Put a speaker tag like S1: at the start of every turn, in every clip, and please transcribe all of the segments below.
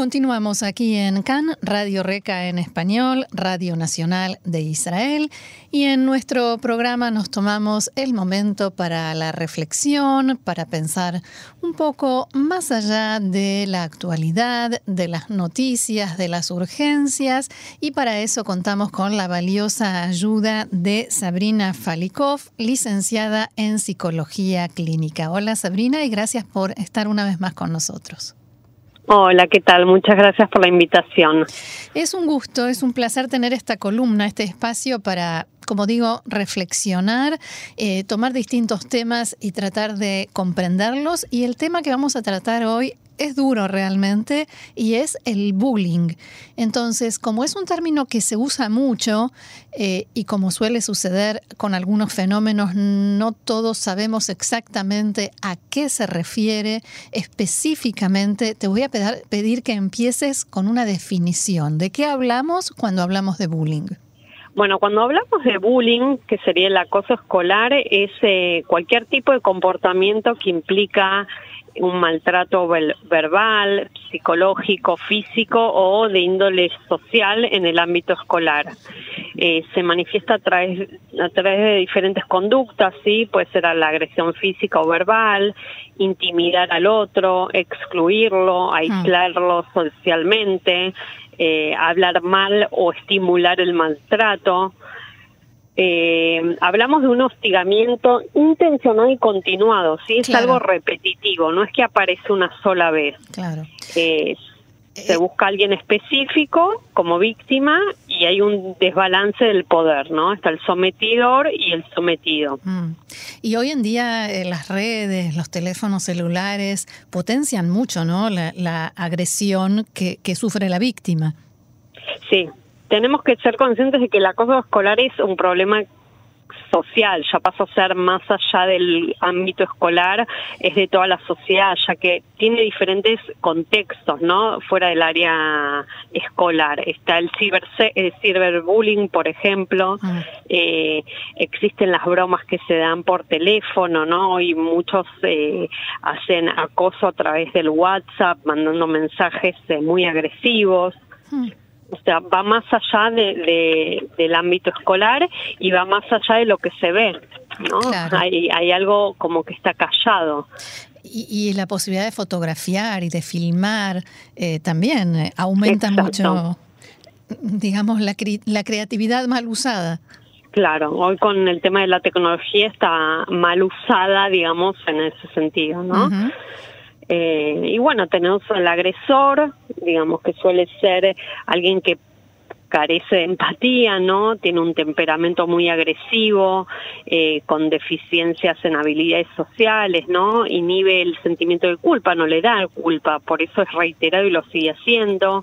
S1: Continuamos aquí en CAN, Radio Reca en español, Radio Nacional de Israel, y en nuestro programa nos tomamos el momento para la reflexión, para pensar un poco más allá de la actualidad, de las noticias, de las urgencias, y para eso contamos con la valiosa ayuda de Sabrina Falikov, licenciada en Psicología Clínica. Hola Sabrina y gracias por estar una vez más con nosotros.
S2: Hola, ¿qué tal? Muchas gracias por la invitación.
S1: Es un gusto, es un placer tener esta columna, este espacio para, como digo, reflexionar, eh, tomar distintos temas y tratar de comprenderlos. Y el tema que vamos a tratar hoy es duro realmente y es el bullying. Entonces, como es un término que se usa mucho eh, y como suele suceder con algunos fenómenos, no todos sabemos exactamente a qué se refiere específicamente, te voy a pedir que empieces con una definición. ¿De qué hablamos cuando hablamos de bullying?
S2: Bueno, cuando hablamos de bullying, que sería el acoso escolar, es eh, cualquier tipo de comportamiento que implica un maltrato verbal, psicológico, físico o de índole social en el ámbito escolar. Eh, se manifiesta a través, a través de diferentes conductas, ¿sí? puede ser la agresión física o verbal, intimidar al otro, excluirlo, aislarlo socialmente, eh, hablar mal o estimular el maltrato, eh, hablamos de un hostigamiento intencional y continuado, ¿sí? Es algo repetitivo, no es que aparece una sola vez.
S1: Claro.
S2: Eh, se busca alguien específico como víctima y hay un desbalance del poder, ¿no? Está el sometidor y el sometido.
S1: Mm. Y hoy en día eh, las redes, los teléfonos celulares potencian mucho, ¿no? La, agresión que, que sufre la víctima.
S2: Sí, tenemos que ser conscientes de que el acoso escolar es un problema social, ya pasa a ser más allá del ámbito escolar, es de toda la sociedad, ya que tiene diferentes contextos, ¿no? Fuera del área escolar. Está el, ciber, el ciberbullying, por ejemplo, ah. eh, existen las bromas que se dan por teléfono, ¿no? Y muchos eh, hacen acoso a través del WhatsApp, mandando mensajes eh, muy agresivos. Hmm o sea, va más allá de, del ámbito escolar y va más allá de lo que se ve, ¿no? Hay, hay algo como que está callado.
S1: Y, la posibilidad de fotografiar y de filmar eh, también eh, aumenta mucho, digamos, la, la creatividad mal usada.
S2: Claro, hoy con el tema de la tecnología está mal usada, digamos, en ese sentido, ¿no? Eh, y bueno, tenemos al agresor, digamos que suele ser alguien que carece de empatía, ¿no? Tiene un temperamento muy agresivo, eh, con deficiencias en habilidades sociales, ¿no? Inhibe el sentimiento de culpa, no le da culpa, por eso es reiterado y lo sigue haciendo.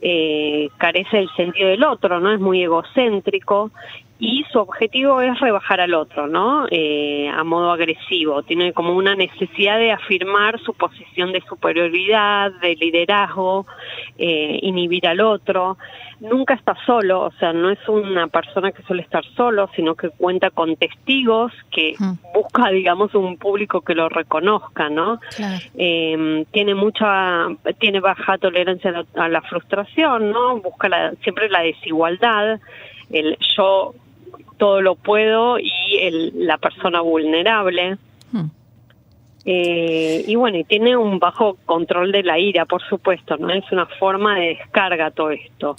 S2: Eh, carece del sentido del otro, ¿no? Es muy egocéntrico y su objetivo es rebajar al otro, ¿no? Eh, a modo agresivo. Tiene como una necesidad de afirmar su posición de superioridad, de liderazgo, eh, inhibir al otro. Nunca está solo, o sea, no es una persona que suele estar solo, sino que cuenta con testigos, que busca, digamos, un público que lo reconozca, ¿no? Eh, tiene mucha, tiene baja tolerancia a la, frustración, ¿no? Busca siempre la desigualdad el yo todo lo puedo y el, la persona vulnerable. Eh, y bueno, y tiene un bajo control de la ira, por supuesto, ¿no? Es una forma de descarga todo esto.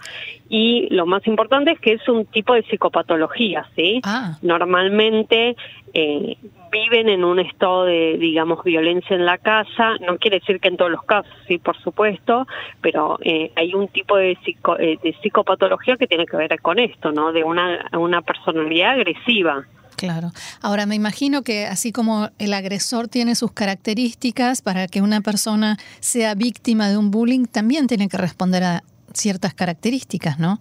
S2: Y lo más importante es que es un tipo de psicopatología, ¿sí? Ah. Normalmente eh, viven en un estado de, digamos, violencia en la casa. No quiere decir que en todos los casos, sí, por supuesto, pero eh, hay un tipo de, eh, de psicopatología que tiene que ver con esto, ¿no? De una, una personalidad agresiva.
S1: Claro. Ahora, me imagino que así como el agresor tiene sus características, para que una persona sea víctima de un bullying, también tiene que responder a ciertas características, ¿no?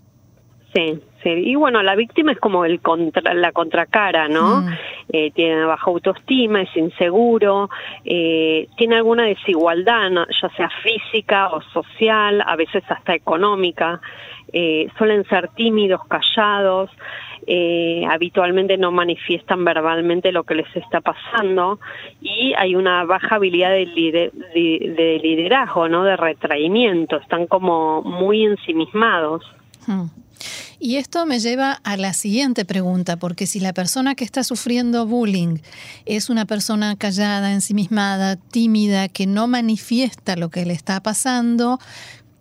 S2: Sí, sí. Y bueno, la víctima es como el contra, la contracara, ¿no? Mm. Eh, tiene baja autoestima, es inseguro, eh, tiene alguna desigualdad, ya sea física o social, a veces hasta económica. eh, suelen ser tímidos, callados, eh, habitualmente no manifiestan verbalmente lo que les está pasando y hay una baja habilidad de, de, liderazgo, ¿no? De retraimiento, están como muy ensimismados. Hmm.
S1: Y esto me lleva a la siguiente pregunta, porque si la persona que está sufriendo bullying es una persona callada, ensimismada, tímida, que no manifiesta lo que le está pasando,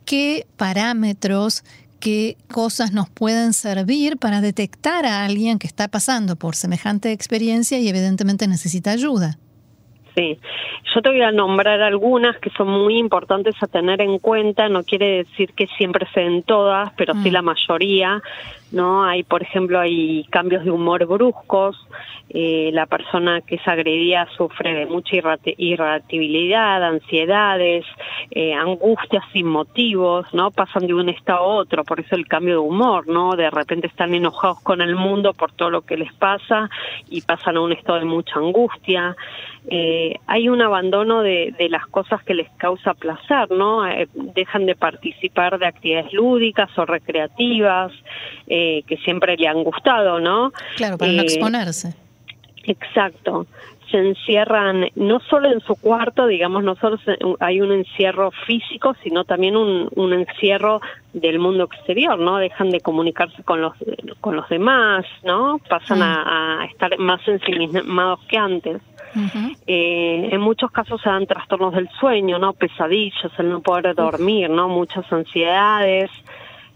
S1: ¿qué parámetros, qué cosas nos pueden servir para detectar a alguien que está pasando por semejante experiencia y evidentemente necesita ayuda?
S2: Sí, yo te voy a nombrar algunas que son muy importantes a tener en cuenta, no quiere decir que siempre se den todas, pero sí mm. la mayoría, ¿no? Hay, por ejemplo, hay cambios de humor bruscos, eh, la persona que es agredida sufre de mucha irritabilidad, ansiedades, eh, angustias sin motivos, ¿no? Pasan de un estado a otro, por eso el cambio de humor, ¿no? De repente están enojados con el mundo por todo lo que les pasa y pasan a un estado de mucha angustia. Eh, hay un abandono de, las cosas que les causa placer, ¿no? Dejan de participar de actividades lúdicas o recreativas que siempre le han gustado, ¿no?
S1: Claro, para no exponerse.
S2: Exacto se encierran no solo en su cuarto, digamos, no solo hay un encierro físico, sino también un, un encierro del mundo exterior, ¿no? Dejan de comunicarse con los con los demás, ¿no? Pasan a, a, estar más ensimismados que antes. eh, en muchos casos se dan trastornos del sueño, ¿no? Pesadillas, el no poder dormir, ¿no? Muchas ansiedades.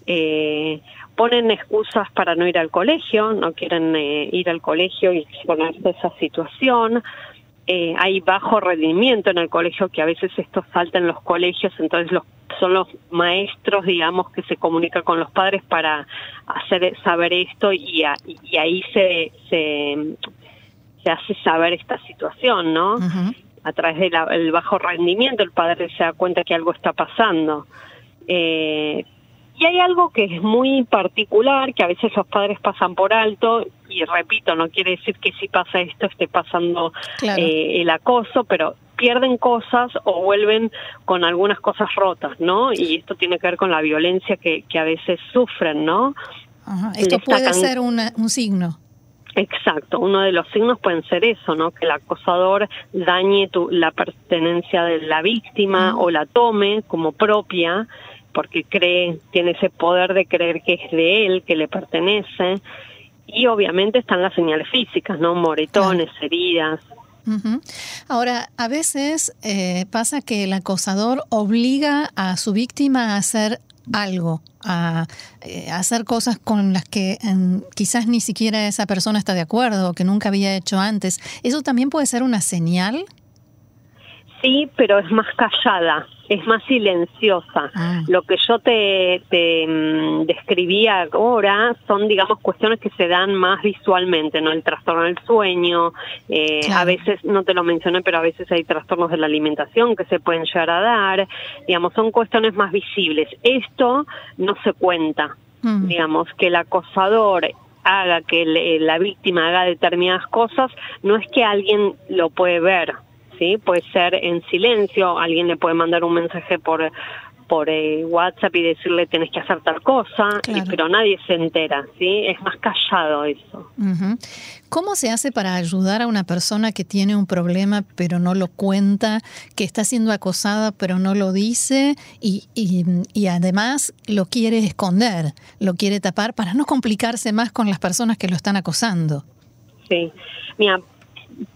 S2: Eh, ponen excusas para no ir al colegio, no quieren eh, ir al colegio y exponerse a esa situación. Eh, hay bajo rendimiento en el colegio, que a veces esto salta en los colegios, entonces los, son los maestros, digamos, que se comunican con los padres para hacer saber esto y, y ahí se, se, se, hace saber esta situación, ¿no? A través del bajo rendimiento el padre se da cuenta que algo está pasando. Eh, y hay algo que es muy particular, que a veces los padres pasan por alto, y repito, no quiere decir que si pasa esto esté pasando eh, el acoso, pero pierden cosas o vuelven con algunas cosas rotas, ¿no? Y esto tiene que ver con la violencia que, que a veces sufren, ¿no?
S1: Esto puede ser un signo.
S2: Exacto, uno de los signos pueden ser eso, ¿no? Que el acosador dañe tu, la pertenencia de la víctima o la tome como propia porque cree, tiene ese poder de creer que es de él, que le pertenece. Y obviamente están las señales físicas, ¿no? Moretones, heridas.
S1: Ahora, a veces eh, pasa que el acosador obliga a su víctima a hacer algo, a, eh, hacer cosas con las que quizás ni siquiera esa persona está de acuerdo o que nunca había hecho antes. ¿Eso también puede ser una señal?
S2: Sí, pero es más callada es más silenciosa. Ah. Lo que yo te, te mm, describía ahora son, digamos, cuestiones que se dan más visualmente, ¿no? El trastorno del sueño, eh, a veces, no te lo mencioné, pero a veces hay trastornos de la alimentación que se pueden llegar a dar, digamos, son cuestiones más visibles. Esto no se cuenta, mm. digamos, que el acosador haga que la víctima haga determinadas cosas, no es que alguien lo puede ver, ¿sí? Puede ser en silencio, alguien le puede mandar un mensaje por por eh, WhatsApp y decirle tenés que hacer tal cosa, pero nadie se entera, ¿sí? Es más callado eso.
S1: ¿Cómo se hace para ayudar a una persona que tiene un problema pero no lo cuenta, que está siendo acosada pero no lo dice y, y, y además lo quiere esconder, lo quiere tapar para no complicarse más con las personas que lo están acosando?
S2: Sí, mira,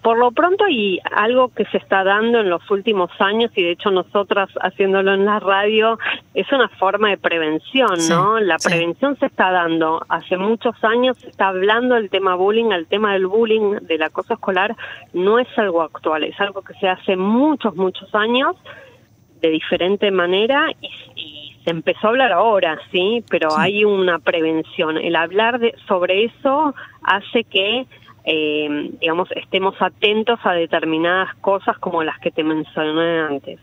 S2: por lo pronto y algo que se está dando en los últimos años y de hecho nosotras haciéndolo en la radio es una forma de prevención, ¿no? La prevención se está dando hace muchos años, se está hablando del tema bullying, el tema del bullying, del acoso escolar, no es algo actual, es algo que se hace muchos, muchos años de diferente manera y, se empezó a hablar ahora, ¿sí? Pero hay una prevención. El hablar de, sobre eso hace que eh, digamos, estemos atentos a determinadas cosas como las que te mencioné antes.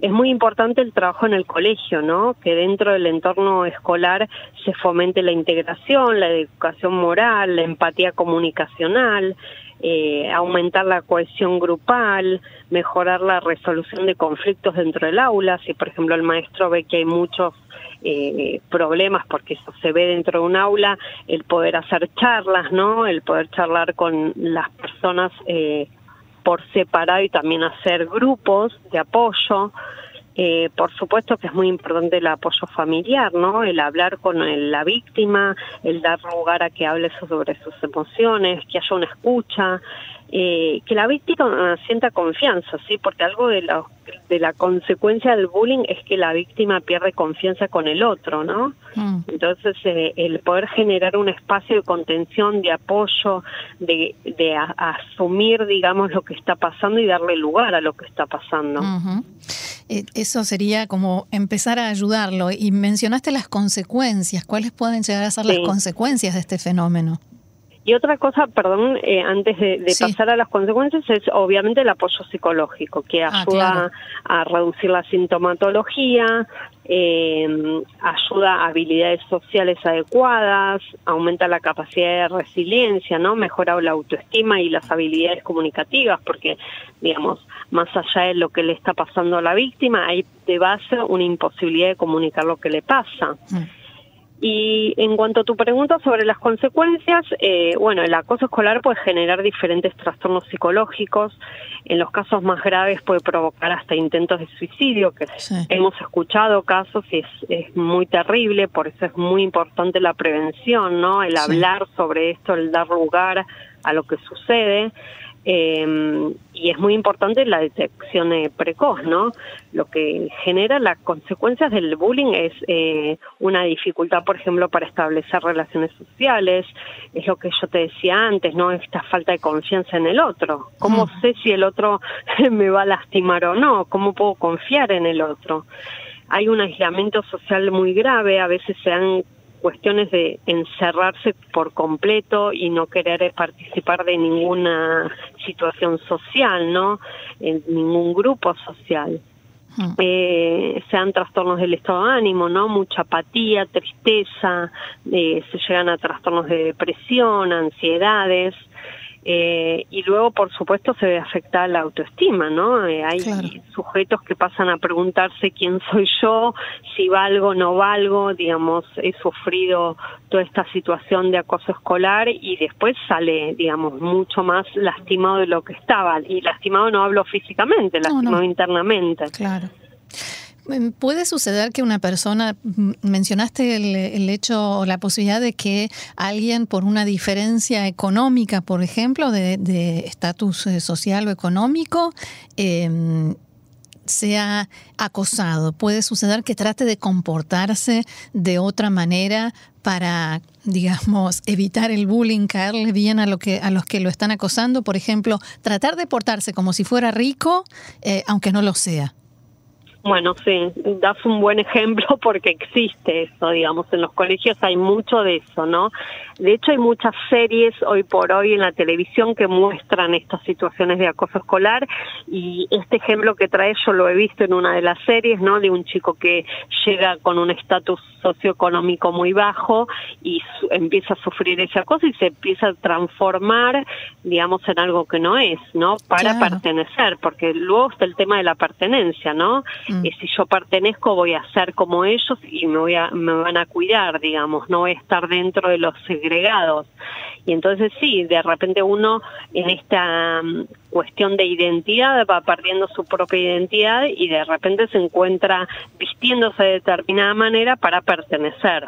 S2: Es muy importante el trabajo en el colegio, ¿no? Que dentro del entorno escolar se fomente la integración, la educación moral, la empatía comunicacional, eh, aumentar la cohesión grupal, mejorar la resolución de conflictos dentro del aula. Si, por ejemplo, el maestro ve que hay muchos eh, problemas, porque eso se ve dentro de un aula, el poder hacer charlas, ¿no? El poder charlar con las personas eh, por separado y también hacer grupos de apoyo. Eh, por supuesto que es muy importante el apoyo familiar, ¿no? El hablar con la víctima, el dar lugar a que hable sobre sus emociones, que haya una escucha, eh, que la víctima sienta confianza, ¿sí? Porque algo de la, de la consecuencia del bullying es que la víctima pierde confianza con el otro, ¿no? Mm. Entonces, eh, el poder generar un espacio de contención, de apoyo, de, de asumir, digamos, lo que está pasando y darle lugar a lo que está pasando.
S1: Eh, eso sería como empezar a ayudarlo. Y mencionaste las consecuencias. ¿Cuáles pueden llegar a ser las consecuencias de este fenómeno?
S2: Y otra cosa, perdón, eh, antes de, pasar a las consecuencias, es obviamente el apoyo psicológico, que ah, ayuda a reducir la sintomatología, eh, ayuda a habilidades sociales adecuadas, aumenta la capacidad de resiliencia, ¿no? Mejora la autoestima y las habilidades comunicativas, porque, digamos, más allá de lo que le está pasando a la víctima, hay de base una imposibilidad de comunicar lo que le pasa. Mm. Y en cuanto a tu pregunta sobre las consecuencias, eh, bueno, el acoso escolar puede generar diferentes trastornos psicológicos. En los casos más graves puede provocar hasta intentos de suicidio, que hemos escuchado casos y es, es, muy terrible, por eso es muy importante la prevención, ¿no? El hablar sobre esto, el dar lugar a lo que sucede. Eh, y es muy importante la detección eh, precoz, ¿no? Lo que genera las consecuencias del bullying es eh, una dificultad, por ejemplo, para establecer relaciones sociales, es lo que yo te decía antes, ¿no? Esta falta de confianza en el otro. ¿Cómo sé si el otro me va a lastimar o no? ¿Cómo puedo confiar en el otro? Hay un aislamiento social muy grave, a veces se dan cuestiones de encerrarse por completo y no querer participar de ninguna situación social, ¿no? En ningún grupo social. Hmm. Eh, sean trastornos del estado de ánimo, ¿no? Mucha apatía, tristeza, eh, se llegan a trastornos de depresión, ansiedades, eh, y luego, por supuesto, se ve afectada la autoestima, ¿no? Eh, hay sujetos que pasan a preguntarse quién soy yo, si valgo o no valgo, digamos, he sufrido toda esta situación de acoso escolar y después sale, digamos, mucho más lastimado de lo que estaba. Y lastimado no hablo físicamente, lastimado internamente.
S1: Claro. Em, ¿Puede suceder que una persona, mencionaste el, hecho o la posibilidad de que alguien por una diferencia económica, por ejemplo, de estatus eh, social o económico, em, sea acosado? ¿Puede suceder que trate de comportarse de otra manera para, digamos, evitar el bullying, caerle bien a, lo que, a los que lo están acosando? Por ejemplo, tratar de portarse como si fuera rico, eh, aunque no lo sea.
S2: Bueno, sí, das un buen ejemplo porque existe eso, digamos, en los colegios hay mucho de eso, ¿no? De hecho, hay muchas series hoy por hoy en la televisión que muestran estas situaciones de acoso escolar y este ejemplo que trae yo lo he visto en una de las series, ¿no? De un chico que llega con un estatus socioeconómico muy bajo y empieza a sufrir ese acoso y se empieza a transformar, digamos, en algo que no es, ¿no? Para pertenecer, porque luego está el tema de la pertenencia, ¿no? Mm. Y si yo pertenezco voy a ser como ellos y me voy a, me van a cuidar, digamos, no voy a estar dentro de los agregados. Y entonces sí, de repente uno en esta mm, cuestión de identidad va perdiendo su propia identidad y de repente se encuentra vistiéndose de determinada manera para pertenecer.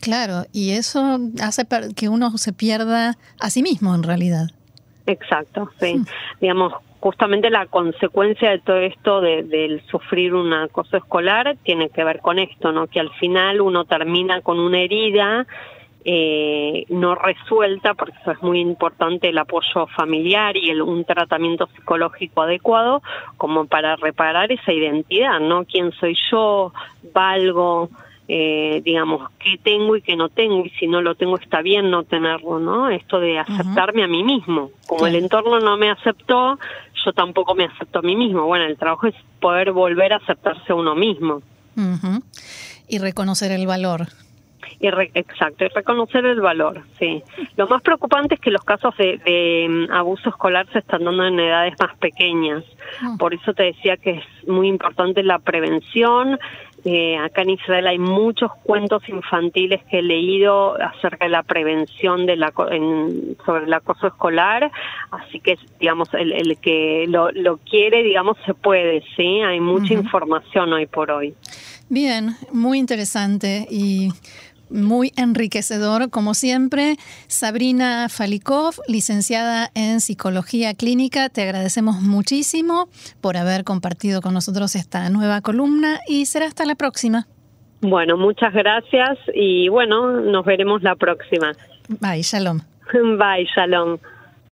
S1: Claro, y eso hace que uno se pierda a sí mismo en realidad.
S2: Exacto, sí. Digamos, justamente la consecuencia de todo esto de, del sufrir un acoso escolar tiene que ver con esto, ¿no? Que al final uno termina con una herida eh, no resuelta, porque eso es muy importante el apoyo familiar y el, un tratamiento psicológico adecuado, como para reparar esa identidad, ¿no? ¿Quién soy yo? ¿Valgo? Eh, digamos, qué tengo y qué no tengo, y si no lo tengo está bien no tenerlo, ¿no? Esto de aceptarme a mí mismo. Como el entorno no me aceptó, yo tampoco me acepto a mí mismo. Bueno, el trabajo es poder volver a aceptarse a uno mismo.
S1: Y reconocer el valor.
S2: Y exacto, y reconocer el valor, sí. Lo más preocupante es que los casos de, mm, abuso escolar se están dando en edades más pequeñas. Ah. Por eso te decía que es muy importante la prevención, Eh, acá en Israel hay muchos cuentos infantiles que he leído acerca de la prevención de la, sobre el acoso escolar, así que digamos el, el que lo, lo, quiere, digamos, se puede, sí, hay mucha información hoy por hoy.
S1: Bien, muy interesante y muy enriquecedor, como siempre. Sabrina Falikov, licenciada en Psicología Clínica, te agradecemos muchísimo por haber compartido con nosotros esta nueva columna y será hasta la próxima.
S2: Bueno, muchas gracias y bueno, nos veremos la próxima.
S1: Bye, shalom.
S2: Bye, shalom.